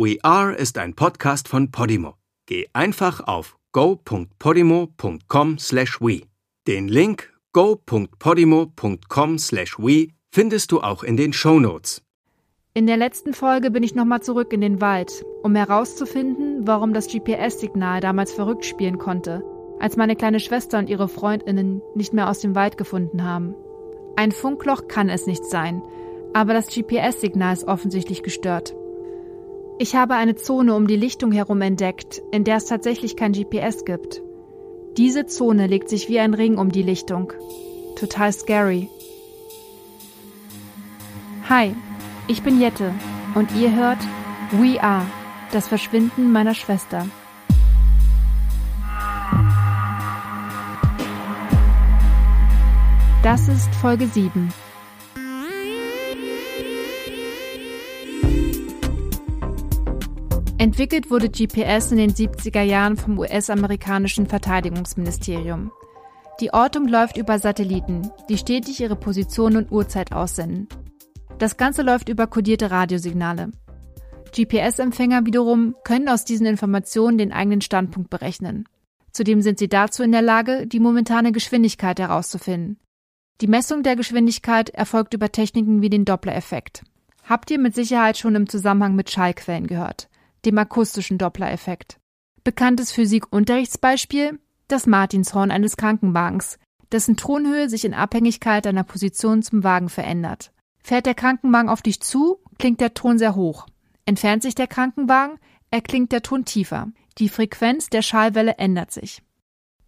We Are ist ein Podcast von Podimo. Geh einfach auf go.podimo.com/we. Den Link go.podimo.com/we findest du auch in den Show Notes. In der letzten Folge bin ich nochmal zurück in den Wald, um herauszufinden, warum das GPS-Signal damals verrückt spielen konnte, als meine kleine Schwester und ihre Freundinnen nicht mehr aus dem Wald gefunden haben. Ein Funkloch kann es nicht sein, aber das GPS-Signal ist offensichtlich gestört. Ich habe eine Zone um die Lichtung herum entdeckt, in der es tatsächlich kein GPS gibt. Diese Zone legt sich wie ein Ring um die Lichtung. Total scary. Hi, ich bin Jette und ihr hört We Are, das Verschwinden meiner Schwester. Das ist Folge 7. Entwickelt wurde GPS in den 70er Jahren vom US-amerikanischen Verteidigungsministerium. Die Ortung läuft über Satelliten, die stetig ihre Position und Uhrzeit aussenden. Das Ganze läuft über kodierte Radiosignale. GPS-Empfänger wiederum können aus diesen Informationen den eigenen Standpunkt berechnen. Zudem sind sie dazu in der Lage, die momentane Geschwindigkeit herauszufinden. Die Messung der Geschwindigkeit erfolgt über Techniken wie den Doppler-Effekt. Habt ihr mit Sicherheit schon im Zusammenhang mit Schallquellen gehört, dem akustischen Doppler-Effekt. Bekanntes Physik-Unterrichtsbeispiel? Das Martinshorn eines Krankenwagens, dessen Tonhöhe sich in Abhängigkeit deiner Position zum Wagen verändert. Fährt der Krankenwagen auf dich zu, klingt der Ton sehr hoch. Entfernt sich der Krankenwagen, erklingt der Ton tiefer. Die Frequenz der Schallwelle ändert sich.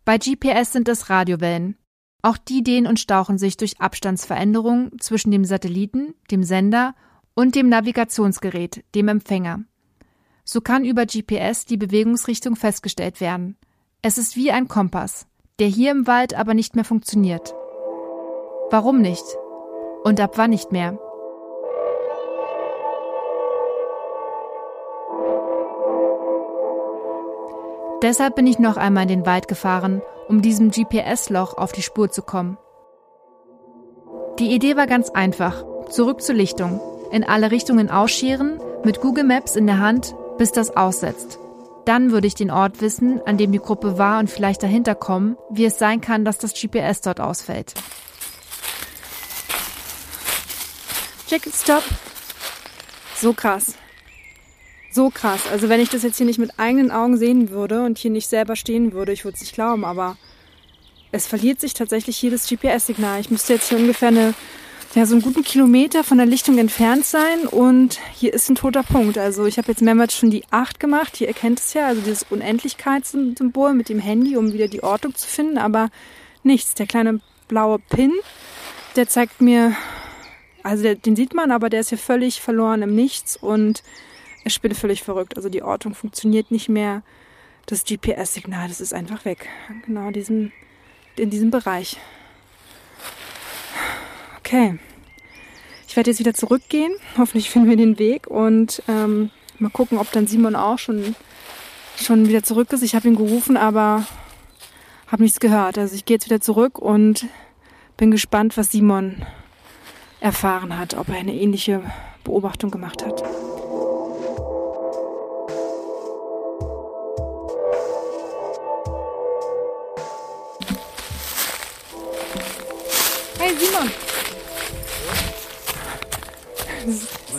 Bei GPS sind es Radiowellen. Auch die dehnen und stauchen sich durch Abstandsveränderungen zwischen dem Satelliten, dem Sender und dem Navigationsgerät, dem Empfänger. So kann über GPS die Bewegungsrichtung festgestellt werden. Es ist wie ein Kompass, der hier im Wald aber nicht mehr funktioniert. Warum nicht? Und ab wann nicht mehr? Deshalb bin ich noch einmal in den Wald gefahren, um diesem GPS-Loch auf die Spur zu kommen. Die Idee war ganz einfach. Zurück zur Lichtung. In alle Richtungen ausscheren, mit Google Maps in der Hand, bis das aussetzt. Dann würde ich den Ort wissen, an dem die Gruppe war und vielleicht dahinter kommen, wie es sein kann, dass das GPS dort ausfällt. Check, stop. So krass. So krass. Also wenn ich das jetzt hier nicht mit eigenen Augen sehen würde und hier nicht selber stehen würde, ich würde es nicht glauben, aber es verliert sich tatsächlich hier das GPS-Signal. Ich müsste jetzt hier ungefähr eine, ja, so einen guten Kilometer von der Lichtung entfernt sein und hier ist ein toter Punkt. Also ich habe jetzt mehrmals schon die 8 gemacht. Hier erkennt es ja, also dieses Unendlichkeitssymbol mit dem Handy, um wieder die Ortung zu finden, aber nichts. Der kleine blaue Pin, der zeigt mir also der, den sieht man, aber der ist hier völlig verloren im Nichts und ich bin völlig verrückt. Also die Ortung funktioniert nicht mehr. Das GPS-Signal, das ist einfach weg. Genau in diesem, in diesem Bereich. Okay. Ich werde jetzt wieder zurückgehen. Hoffentlich finden wir den Weg und ähm, mal gucken, ob dann Simon auch schon, schon wieder zurück ist. Ich habe ihn gerufen, aber habe nichts gehört. Also ich gehe jetzt wieder zurück und bin gespannt, was Simon erfahren hat, ob er eine ähnliche Beobachtung gemacht hat. Hey Simon!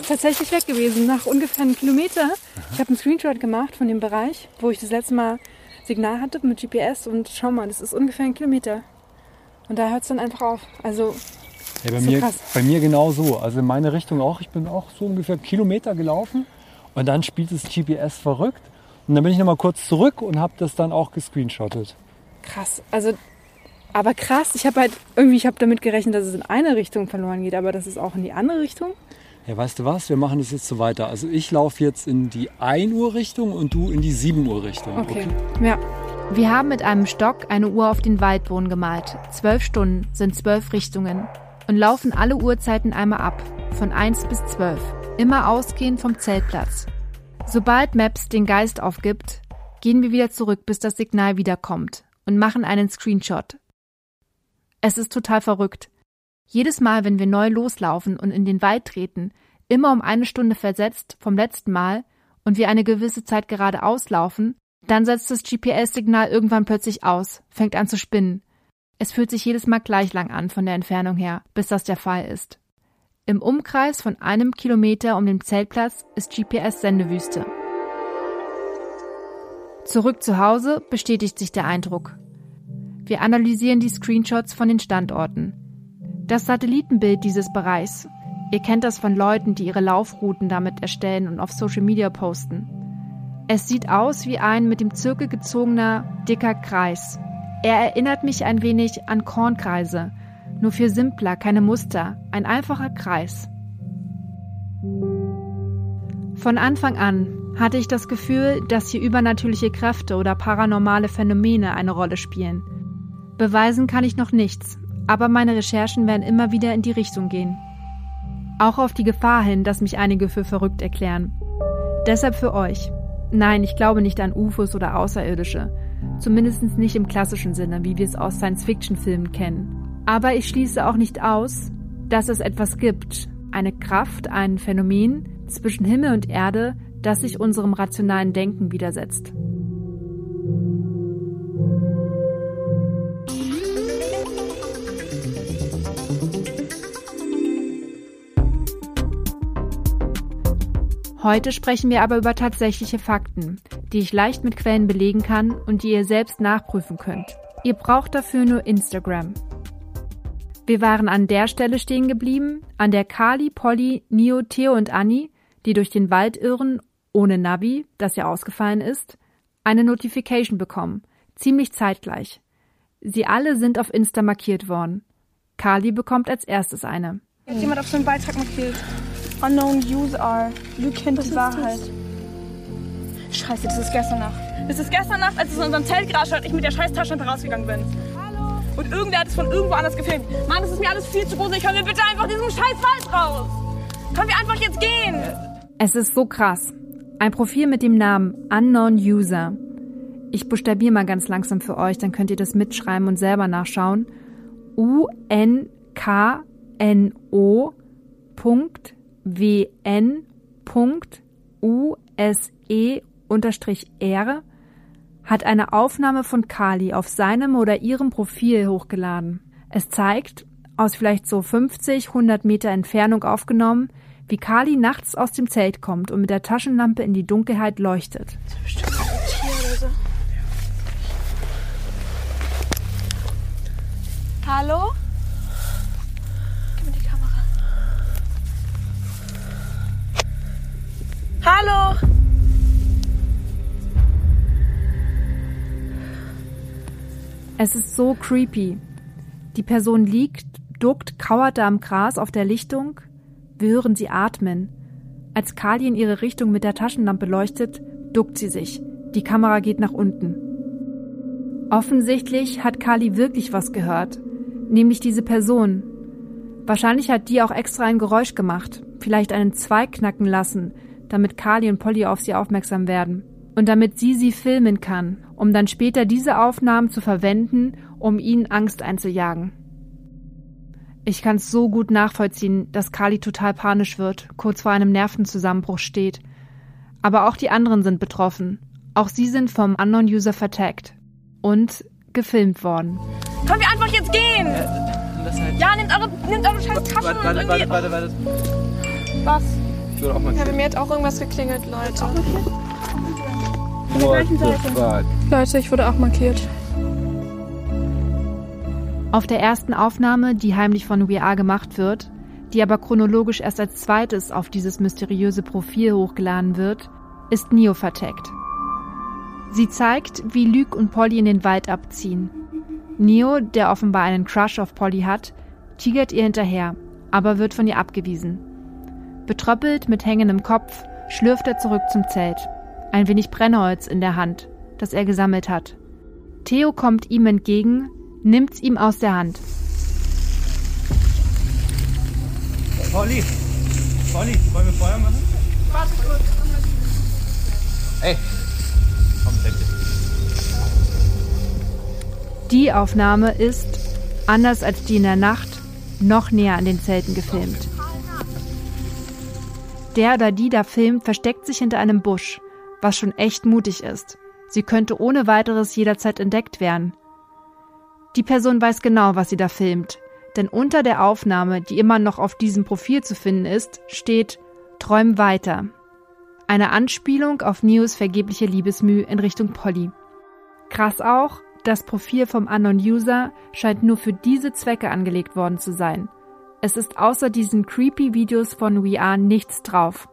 Tatsächlich weg gewesen, nach ungefähr einem Kilometer. Ich habe einen Screenshot gemacht von dem Bereich, wo ich das letzte Mal Signal hatte mit GPS und schau mal, das ist ungefähr ein Kilometer. Und da hört es dann einfach auf. Also ja, bei, mir, bei mir genau so. Also in meine Richtung auch. Ich bin auch so ungefähr einen Kilometer gelaufen und dann spielt das GPS verrückt. Und dann bin ich nochmal kurz zurück und habe das dann auch gescreenshottet. Krass. Also, aber krass. Ich habe halt irgendwie, ich habe damit gerechnet, dass es in eine Richtung verloren geht, aber das ist auch in die andere Richtung. Ja, weißt du was? Wir machen das jetzt so weiter. Also ich laufe jetzt in die 1 Uhr Richtung und du in die 7 Uhr Richtung. Okay. okay. Ja. Wir haben mit einem Stock eine Uhr auf den Waldboden gemalt. Zwölf Stunden sind zwölf Richtungen und laufen alle Uhrzeiten einmal ab, von 1 bis 12, immer ausgehend vom Zeltplatz. Sobald Maps den Geist aufgibt, gehen wir wieder zurück, bis das Signal wiederkommt und machen einen Screenshot. Es ist total verrückt. Jedes Mal, wenn wir neu loslaufen und in den Wald treten, immer um eine Stunde versetzt vom letzten Mal und wir eine gewisse Zeit geradeaus laufen, dann setzt das GPS-Signal irgendwann plötzlich aus, fängt an zu spinnen. Es fühlt sich jedes Mal gleich lang an von der Entfernung her, bis das der Fall ist. Im Umkreis von einem Kilometer um den Zeltplatz ist GPS-Sendewüste. Zurück zu Hause bestätigt sich der Eindruck. Wir analysieren die Screenshots von den Standorten. Das Satellitenbild dieses Bereichs. Ihr kennt das von Leuten, die ihre Laufrouten damit erstellen und auf Social Media posten. Es sieht aus wie ein mit dem Zirkel gezogener, dicker Kreis. Er erinnert mich ein wenig an Kornkreise, nur viel simpler, keine Muster, ein einfacher Kreis. Von Anfang an hatte ich das Gefühl, dass hier übernatürliche Kräfte oder paranormale Phänomene eine Rolle spielen. Beweisen kann ich noch nichts, aber meine Recherchen werden immer wieder in die Richtung gehen. Auch auf die Gefahr hin, dass mich einige für verrückt erklären. Deshalb für euch. Nein, ich glaube nicht an UFOs oder Außerirdische. Zumindest nicht im klassischen Sinne, wie wir es aus Science-Fiction-Filmen kennen. Aber ich schließe auch nicht aus, dass es etwas gibt, eine Kraft, ein Phänomen zwischen Himmel und Erde, das sich unserem rationalen Denken widersetzt. Heute sprechen wir aber über tatsächliche Fakten, die ich leicht mit Quellen belegen kann und die ihr selbst nachprüfen könnt. Ihr braucht dafür nur Instagram. Wir waren an der Stelle stehen geblieben, an der Kali, Polly, Nio, Theo und Anni, die durch den Wald irren, ohne Navi, das ja ausgefallen ist, eine Notification bekommen, ziemlich zeitgleich. Sie alle sind auf Insta markiert worden. Kali bekommt als erstes eine. Jetzt jemand auf so einen Beitrag markiert. Unknown User. Lüg kennt die Wahrheit. Scheiße, das ist gestern Nacht. Das ist gestern Nacht, als es in unserem Zelt gerauscht hat, ich mit der scheiß Taschenlampe rausgegangen bin. Hallo? Und irgendwer hat es von irgendwo anders gefilmt. Mann, das ist mir alles viel zu gruselig. Können wir bitte einfach diesen scheiß Wald raus? Können wir einfach jetzt gehen? Es ist so krass. Ein Profil mit dem Namen Unknown User. Ich buchstabiere mal ganz langsam für euch, dann könnt ihr das mitschreiben und selber nachschauen. U-N-K-N-O Punkt wn.use-r hat eine Aufnahme von Kali auf seinem oder ihrem Profil hochgeladen. Es zeigt, aus vielleicht so 50, 100 Meter Entfernung aufgenommen, wie Kali nachts aus dem Zelt kommt und mit der Taschenlampe in die Dunkelheit leuchtet. Hallo? Hallo! Es ist so creepy. Die Person liegt, duckt, kauert da am Gras auf der Lichtung. Wir hören sie atmen. Als Kali in ihre Richtung mit der Taschenlampe leuchtet, duckt sie sich. Die Kamera geht nach unten. Offensichtlich hat Kali wirklich was gehört, nämlich diese Person. Wahrscheinlich hat die auch extra ein Geräusch gemacht, vielleicht einen Zweig knacken lassen, damit Carly und Polly auf sie aufmerksam werden. Und damit sie sie filmen kann, um dann später diese Aufnahmen zu verwenden, um ihnen Angst einzujagen. Ich kann es so gut nachvollziehen, dass Carly total panisch wird, kurz vor einem Nervenzusammenbruch steht. Aber auch die anderen sind betroffen. Auch sie sind vom Unknown User vertaggt und gefilmt worden. Können wir einfach jetzt gehen? Halt ja, nehmt eure, nehmt eure scheiß Taschen warte, warte, und warte, irgendwie... warte, warte. Was? Ich würde auch mal Ja, bei mir hat auch irgendwas geklingelt, Leute. What the fuck? Leute, ich wurde auch markiert. Auf der ersten Aufnahme, die heimlich von WA gemacht wird, die aber chronologisch erst als zweites auf dieses mysteriöse Profil hochgeladen wird, ist Nio vertaggt. Sie zeigt, wie Luke und Polly in den Wald abziehen. Neo, der offenbar einen Crush auf Polly hat, tigert ihr hinterher, aber wird von ihr abgewiesen. Betröppelt mit hängendem Kopf schlürft er zurück zum Zelt, ein wenig Brennholz in der Hand, das er gesammelt hat. Theo kommt ihm entgegen, nimmt's ihm aus der Hand. Polly! Polly, wollen wir Feuer machen? Warte kurz. Ey! Komm, dir. Die Aufnahme ist, anders als die in der Nacht, noch näher an den Zelten gefilmt. Der oder die da filmt, versteckt sich hinter einem Busch, was schon echt mutig ist. Sie könnte ohne weiteres jederzeit entdeckt werden. Die Person weiß genau, was sie da filmt, denn unter der Aufnahme, die immer noch auf diesem Profil zu finden ist, steht Träum weiter. Eine Anspielung auf Neos vergebliche Liebesmüh in Richtung Polly. Krass auch, das Profil vom Unknown User scheint nur für diese Zwecke angelegt worden zu sein. Es ist außer diesen creepy Videos von We Are nichts drauf.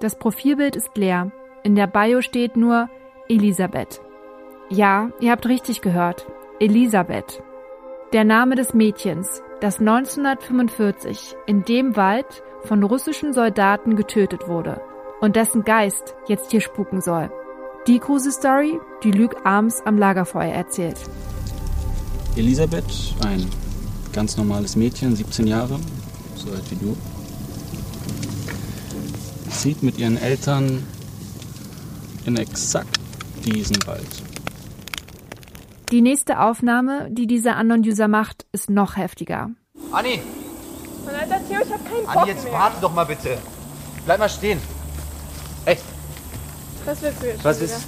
Das Profilbild ist leer. In der Bio steht nur Elisabeth. Ja, ihr habt richtig gehört. Elisabeth. Der Name des Mädchens, das 1945 in dem Wald von russischen Soldaten getötet wurde und dessen Geist jetzt hier spuken soll. Die Kruse-Story, die Luke abends am Lagerfeuer erzählt. Elisabeth, ein ganz normales Mädchen, 17 Jahre, so alt wie du, zieht mit ihren Eltern in exakt diesen Wald. Die nächste Aufnahme, die dieser Unknown-User macht, ist noch heftiger. Anni! Mann, Alter, Theo, ich hab keinen Bock Anni, jetzt mehr. warte doch mal bitte. Bleib mal stehen. Echt? Was willst du jetzt Was ist?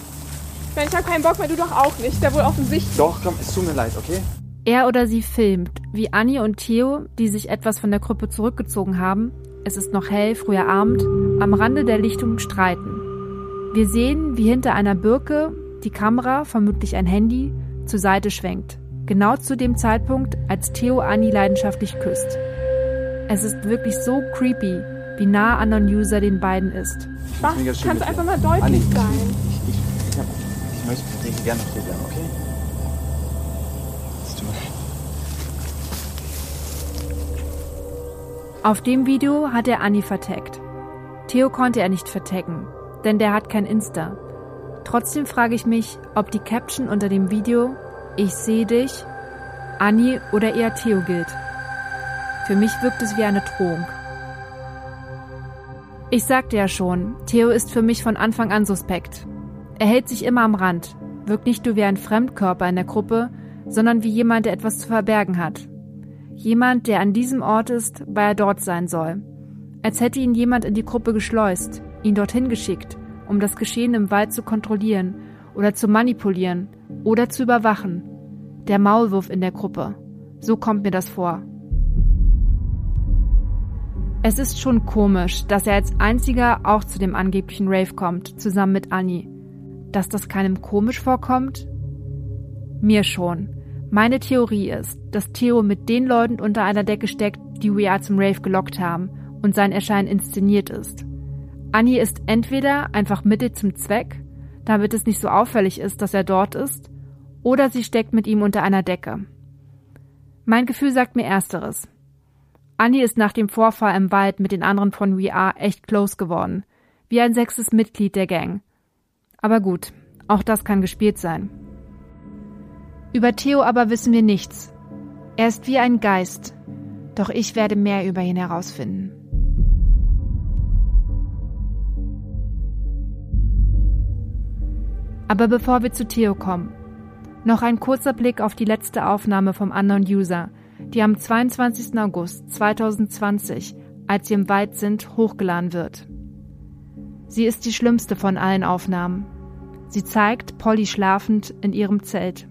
Ich meine, ich hab keinen Bock mehr, du doch auch nicht. Ist ja wohl offensichtlich. Doch, komm, es tut mir leid, okay? Er oder sie filmt, wie Annie und Theo, die sich etwas von der Gruppe zurückgezogen haben, es ist noch hell, früher Abend, am Rande der Lichtung streiten. Wir sehen, wie hinter einer Birke die Kamera, vermutlich ein Handy, zur Seite schwenkt. Genau zu dem Zeitpunkt, als Theo Annie leidenschaftlich küsst. Es ist wirklich so creepy, wie nah an non User den beiden ist. Was? Kannst einfach mal deutlich Anni, sein. Ich, ich, ich, hab, ich möchte dich gerne noch hier bleiben, okay? Es tut mir leid. Auf dem Video hat er Annie vertaggt. Theo konnte er nicht vertaggen, denn der hat kein Insta. Trotzdem frage ich mich, ob die Caption unter dem Video Ich sehe dich, Annie oder eher Theo gilt. Für mich wirkt es wie eine Drohung. Ich sagte ja schon, Theo ist für mich von Anfang an suspekt. Er hält sich immer am Rand, wirkt nicht nur wie ein Fremdkörper in der Gruppe, sondern wie jemand, der etwas zu verbergen hat. Jemand, der an diesem Ort ist, weil er dort sein soll. Als hätte ihn jemand in die Gruppe geschleust, ihn dorthin geschickt, um das Geschehen im Wald zu kontrollieren oder zu manipulieren oder zu überwachen. Der Maulwurf in der Gruppe. So kommt mir das vor. Es ist schon komisch, dass er als einziger auch zu dem angeblichen Rave kommt, zusammen mit Annie. Dass das keinem komisch vorkommt? Mir schon. Meine Theorie ist, dass Theo mit den Leuten unter einer Decke steckt, die We Are zum Rave gelockt haben und sein Erscheinen inszeniert ist. Annie ist entweder einfach Mittel zum Zweck, damit es nicht so auffällig ist, dass er dort ist, oder sie steckt mit ihm unter einer Decke. Mein Gefühl sagt mir ersteres. Annie ist nach dem Vorfall im Wald mit den anderen von We Are echt close geworden, wie ein sechstes Mitglied der Gang. Aber gut, auch das kann gespielt sein. Über Theo aber wissen wir nichts. Er ist wie ein Geist, doch ich werde mehr über ihn herausfinden. Aber bevor wir zu Theo kommen, noch ein kurzer Blick auf die letzte Aufnahme vom Unknown User, die am 22. August 2020, als sie im Wald sind, hochgeladen wird. Sie ist die schlimmste von allen Aufnahmen. Sie zeigt Polly schlafend in ihrem Zelt.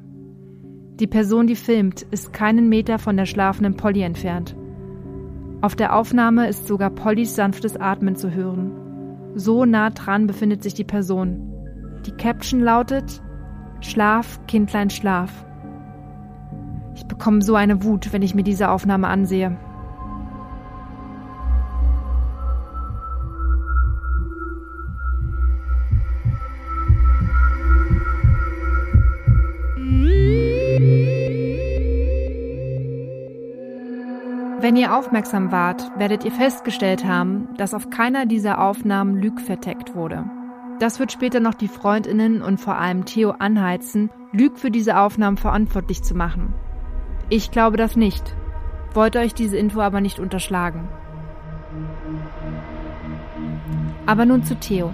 Die Person, die filmt, ist keinen Meter von der schlafenden Polly entfernt. Auf der Aufnahme ist sogar Pollys sanftes Atmen zu hören. So nah dran befindet sich die Person. Die Caption lautet Schlaf, Kindlein, schlaf. Ich bekomme so eine Wut, wenn ich mir diese Aufnahme ansehe. Wenn ihr aufmerksam wart, werdet ihr festgestellt haben, dass auf keiner dieser Aufnahmen Lüg verteckt wurde. Das wird später noch die Freundinnen und vor allem Theo anheizen, Lüg für diese Aufnahmen verantwortlich zu machen. Ich glaube das nicht, wollte euch diese Info aber nicht unterschlagen. Aber nun zu Theo.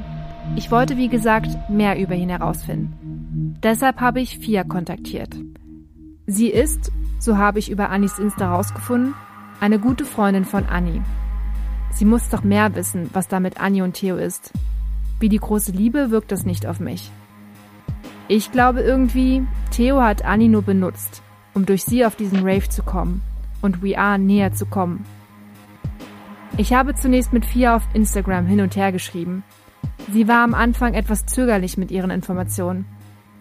Ich wollte, wie gesagt, mehr über ihn herausfinden. Deshalb habe ich Fia kontaktiert. Sie ist, so habe ich über Annis Insta herausgefunden, eine gute Freundin von Annie. Sie muss doch mehr wissen, was da mit Annie und Theo ist. Wie die große Liebe wirkt das nicht auf mich. Ich glaube irgendwie, Theo hat Annie nur benutzt, um durch sie auf diesen Rave zu kommen und We Are näher zu kommen. Ich habe zunächst mit Fia auf Instagram hin und her geschrieben. Sie war am Anfang etwas zögerlich mit ihren Informationen,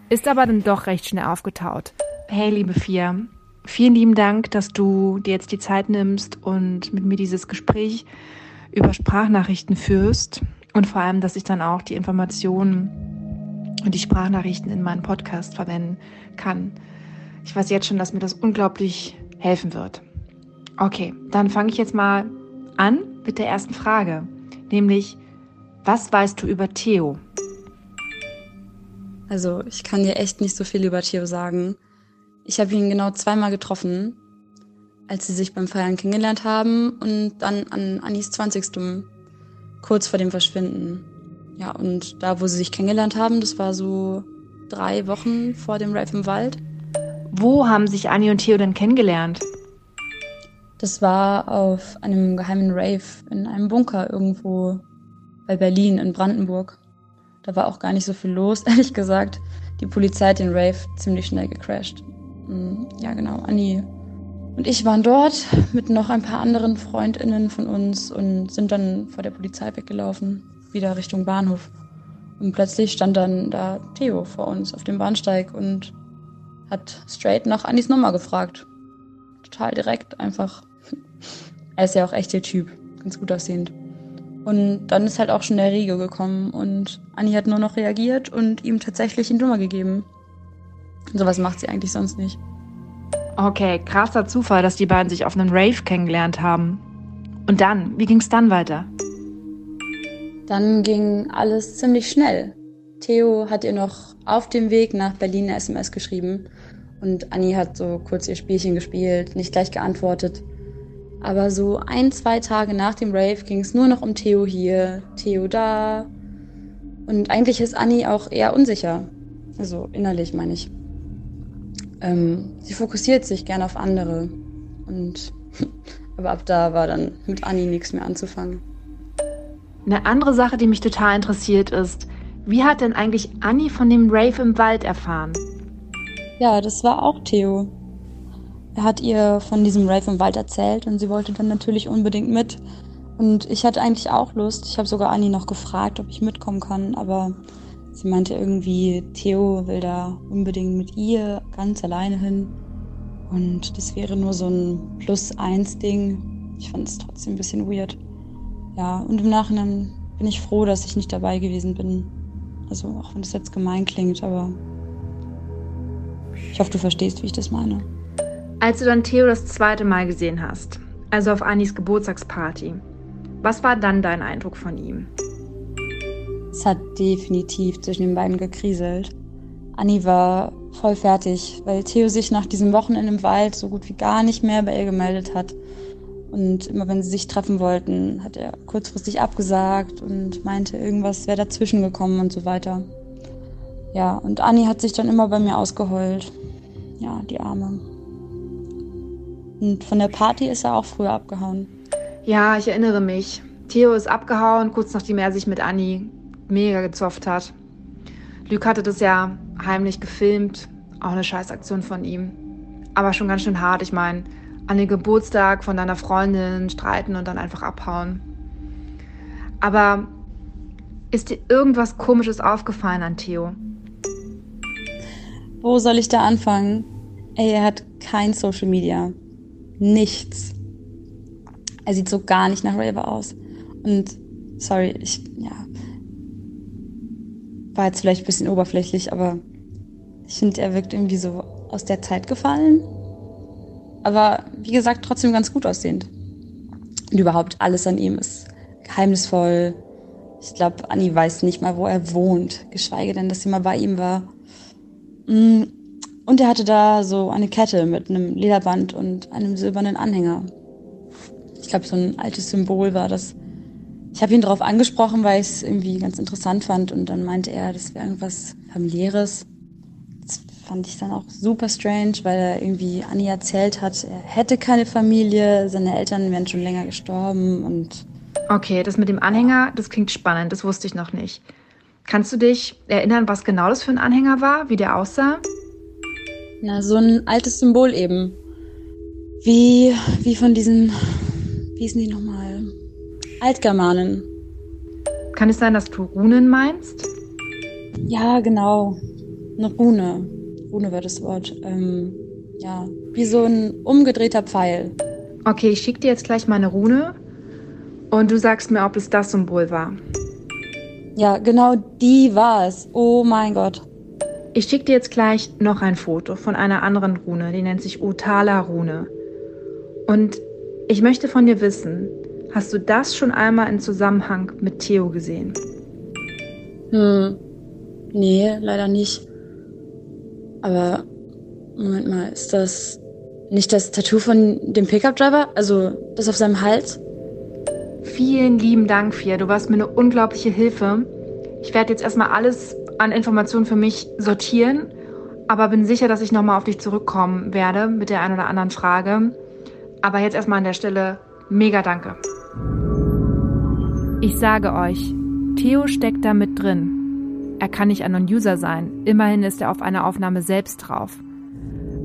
ist aber dann doch recht schnell aufgetaut. Hey, liebe Fia, vielen lieben Dank, dass du dir jetzt die Zeit nimmst und mit mir dieses Gespräch über Sprachnachrichten führst und vor allem, dass ich dann auch die Informationen und die Sprachnachrichten in meinen Podcast verwenden kann. Ich weiß jetzt schon, dass mir das unglaublich helfen wird. Okay, dann fange ich jetzt mal an mit der ersten Frage, nämlich, was weißt du über Theo? Also, ich kann dir echt nicht so viel über Theo sagen. Ich habe ihn genau zweimal getroffen, als sie sich beim Feiern kennengelernt haben und dann an Anis 20. kurz vor dem Verschwinden. Ja, und da, wo sie sich kennengelernt haben, das war so drei Wochen vor dem Rave im Wald. Wo haben sich Annie und Theo denn kennengelernt? Das war auf einem geheimen Rave in einem Bunker irgendwo bei Berlin in Brandenburg. Da war auch gar nicht so viel los, ehrlich gesagt. Die Polizei hat den Rave ziemlich schnell gecrashed. Mm, ja, genau. Annie und ich waren dort mit noch ein paar anderen Freundinnen von uns und sind dann vor der Polizei weggelaufen, wieder Richtung Bahnhof. Und plötzlich stand dann da Theo vor uns auf dem Bahnsteig und hat straight nach Annis Nummer gefragt. Total direkt, einfach. er ist ja auch echt der Typ, ganz gut aussehend. Und dann ist halt auch schon der Riegel gekommen und Annie hat nur noch reagiert und ihm tatsächlich die Nummer gegeben. Sowas macht sie eigentlich sonst nicht. Okay, krasser Zufall, dass die beiden sich auf einem Rave kennengelernt haben. Und dann, wie ging's dann weiter? Dann ging alles ziemlich schnell. Theo hat ihr noch auf dem Weg nach Berlin eine SMS geschrieben und Annie hat so kurz ihr Spielchen gespielt, nicht gleich geantwortet. Aber so ein, zwei Tage nach dem Rave ging es nur noch um Theo hier, Theo da. Und eigentlich ist Annie auch eher unsicher. Also innerlich meine ich. Ähm, sie fokussiert sich gern auf andere. Und aber ab da war dann mit Annie nichts mehr anzufangen. Eine andere Sache, die mich total interessiert, ist, wie hat denn eigentlich Annie von dem Rave im Wald erfahren? Ja, das war auch Theo. Er hat ihr von diesem Rave im Wald erzählt und sie wollte dann natürlich unbedingt mit. Und ich hatte eigentlich auch Lust. Ich habe sogar Annie noch gefragt, ob ich mitkommen kann, aber Sie meinte irgendwie, Theo will da unbedingt mit ihr ganz alleine hin. Und das wäre nur so ein Plus-Eins-Ding. Ich fand es trotzdem ein bisschen weird. Ja, und im Nachhinein bin ich froh, dass ich nicht dabei gewesen bin. Also, auch wenn das jetzt gemein klingt, aber ich hoffe, du verstehst, wie ich das meine. Als du dann Theo das zweite Mal gesehen hast, also auf Anis Geburtstagsparty, was war dann dein Eindruck von ihm? Es hat definitiv zwischen den beiden gekriselt. Anni war voll fertig, weil Theo sich nach diesem Wochenende im Wald so gut wie gar nicht mehr bei ihr gemeldet hat. Und immer wenn sie sich treffen wollten, hat er kurzfristig abgesagt und meinte, irgendwas wäre dazwischen gekommen und so weiter. Ja, und Anni hat sich dann immer bei mir ausgeheult. Ja, die Arme. Und von der Party ist er auch früher abgehauen. Ja, ich erinnere mich. Theo ist abgehauen, kurz nachdem er sich mit Anni mega gezofft hat. Luc hatte das ja heimlich gefilmt, auch eine Scheißaktion von ihm. Aber schon ganz schön hart, ich meine, an den Geburtstag von deiner Freundin streiten und dann einfach abhauen. Aber ist dir irgendwas Komisches aufgefallen an Theo? Wo soll ich da anfangen? Ey, er hat kein Social Media. Nichts. Er sieht so gar nicht nach Raver aus. Und sorry, ich, ja, war jetzt vielleicht ein bisschen oberflächlich, aber ich finde, er wirkt irgendwie so aus der Zeit gefallen. Aber wie gesagt, trotzdem ganz gut aussehend. Und überhaupt alles an ihm ist geheimnisvoll. Ich glaube, Anni weiß nicht mal, wo er wohnt, geschweige denn, dass sie mal bei ihm war. Mm, und er hatte da so eine Kette mit einem Lederband und einem silbernen Anhänger. Ich glaube, so ein altes Symbol war das. Ich habe ihn darauf angesprochen, weil ich es irgendwie ganz interessant fand und dann meinte er, das wäre irgendwas familiäres. Das fand ich dann auch super strange, weil er irgendwie Annie erzählt hat, er hätte keine Familie, seine Eltern wären schon länger gestorben und Okay, das mit dem Anhänger, das klingt spannend, das wusste ich noch nicht. Kannst du dich erinnern, was genau das für ein Anhänger war, wie der aussah? Na, so ein altes Symbol eben. Wie, wie von diesen, wie hießen die nochmal? Altgermanen. Kann es sein, dass du Runen meinst? Ja, genau. Eine Rune. Rune war das Wort. Ähm, ja, wie so ein umgedrehter Pfeil. Okay, ich schicke dir jetzt gleich meine Rune und du sagst mir, ob es das Symbol war. Ja, genau die war es. Oh mein Gott. Ich schicke dir jetzt gleich noch ein Foto von einer anderen Rune, die nennt sich Utala-Rune. Und ich möchte von dir wissen, hast du das schon einmal in Zusammenhang mit Theo gesehen? Hm. Nee, leider nicht. Aber Moment mal, ist das nicht das Tattoo von dem Pickup-Driver? Also das auf seinem Hals? Vielen lieben Dank, Fia. Du warst mir eine unglaubliche Hilfe. Ich werde jetzt erstmal alles an Informationen für mich sortieren, aber bin sicher, dass ich nochmal auf dich zurückkommen werde mit der einen oder anderen Frage. Aber jetzt erstmal an der Stelle mega danke. Ich sage euch, Theo steckt da mit drin. Er kann nicht ein Non-User sein. Immerhin ist er auf einer Aufnahme selbst drauf.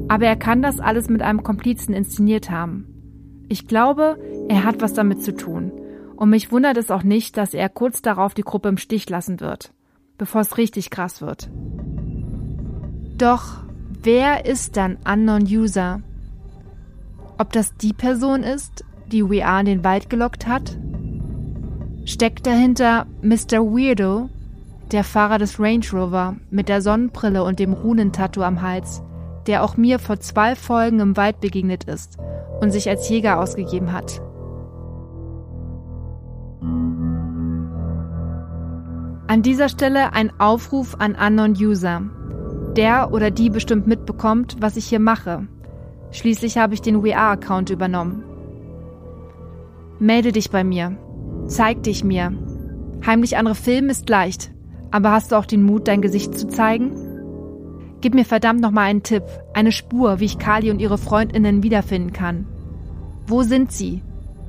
Aber er kann das alles mit einem Komplizen inszeniert haben. Ich glaube, er hat was damit zu tun. Und mich wundert es auch nicht, dass er kurz darauf die Gruppe im Stich lassen wird, bevor es richtig krass wird. Doch wer ist dann Unknown User? Ob das die Person ist, die We Are in den Wald gelockt hat? Steckt dahinter Mr. Weirdo, der Fahrer des Range Rover mit der Sonnenbrille und dem Runentattoo am Hals, der auch mir vor zwei Folgen im Wald begegnet ist und sich als Jäger ausgegeben hat? An dieser Stelle ein Aufruf an Unknown User. Der oder die bestimmt mitbekommt, was ich hier mache. Schließlich habe ich den WeAre-Account übernommen. Melde dich bei mir. Zeig dich mir. Heimlich andere filmen ist leicht. Aber hast du auch den Mut, dein Gesicht zu zeigen? Gib mir verdammt nochmal einen Tipp, eine Spur, wie ich Kali und ihre Freundinnen wiederfinden kann. Wo sind sie?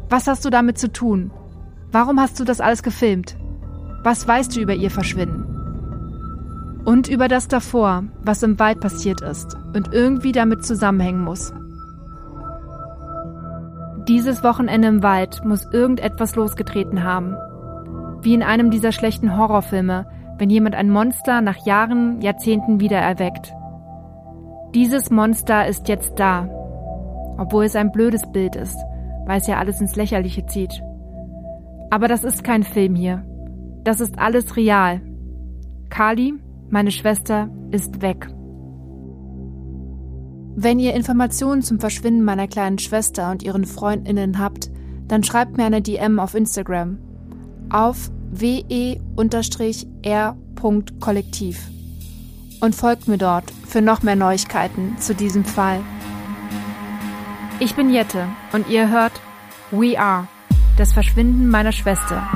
Was hast du damit zu tun? Warum hast du das alles gefilmt? Was weißt du über ihr Verschwinden? Und über das davor, was im Wald passiert ist und irgendwie damit zusammenhängen muss. Dieses Wochenende im Wald muss irgendetwas losgetreten haben. Wie in einem dieser schlechten Horrorfilme, wenn jemand ein Monster nach Jahren, Jahrzehnten wiedererweckt. Dieses Monster ist jetzt da. Obwohl es ein blödes Bild ist, weil es ja alles ins Lächerliche zieht. Aber das ist kein Film hier. Das ist alles real. Kali, meine Schwester, ist weg. Wenn ihr Informationen zum Verschwinden meiner kleinen Schwester und ihren Freundinnen habt, dann schreibt mir eine DM auf Instagram auf we-r.kollektiv und folgt mir dort für noch mehr Neuigkeiten zu diesem Fall. Ich bin Jette und ihr hört We Are, das Verschwinden meiner Schwester.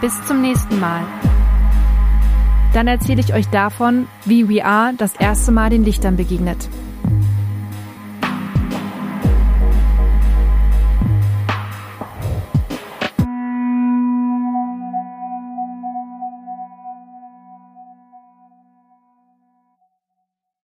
Bis zum nächsten Mal. Dann erzähle ich euch davon, wie We Are das erste Mal den Lichtern begegnet.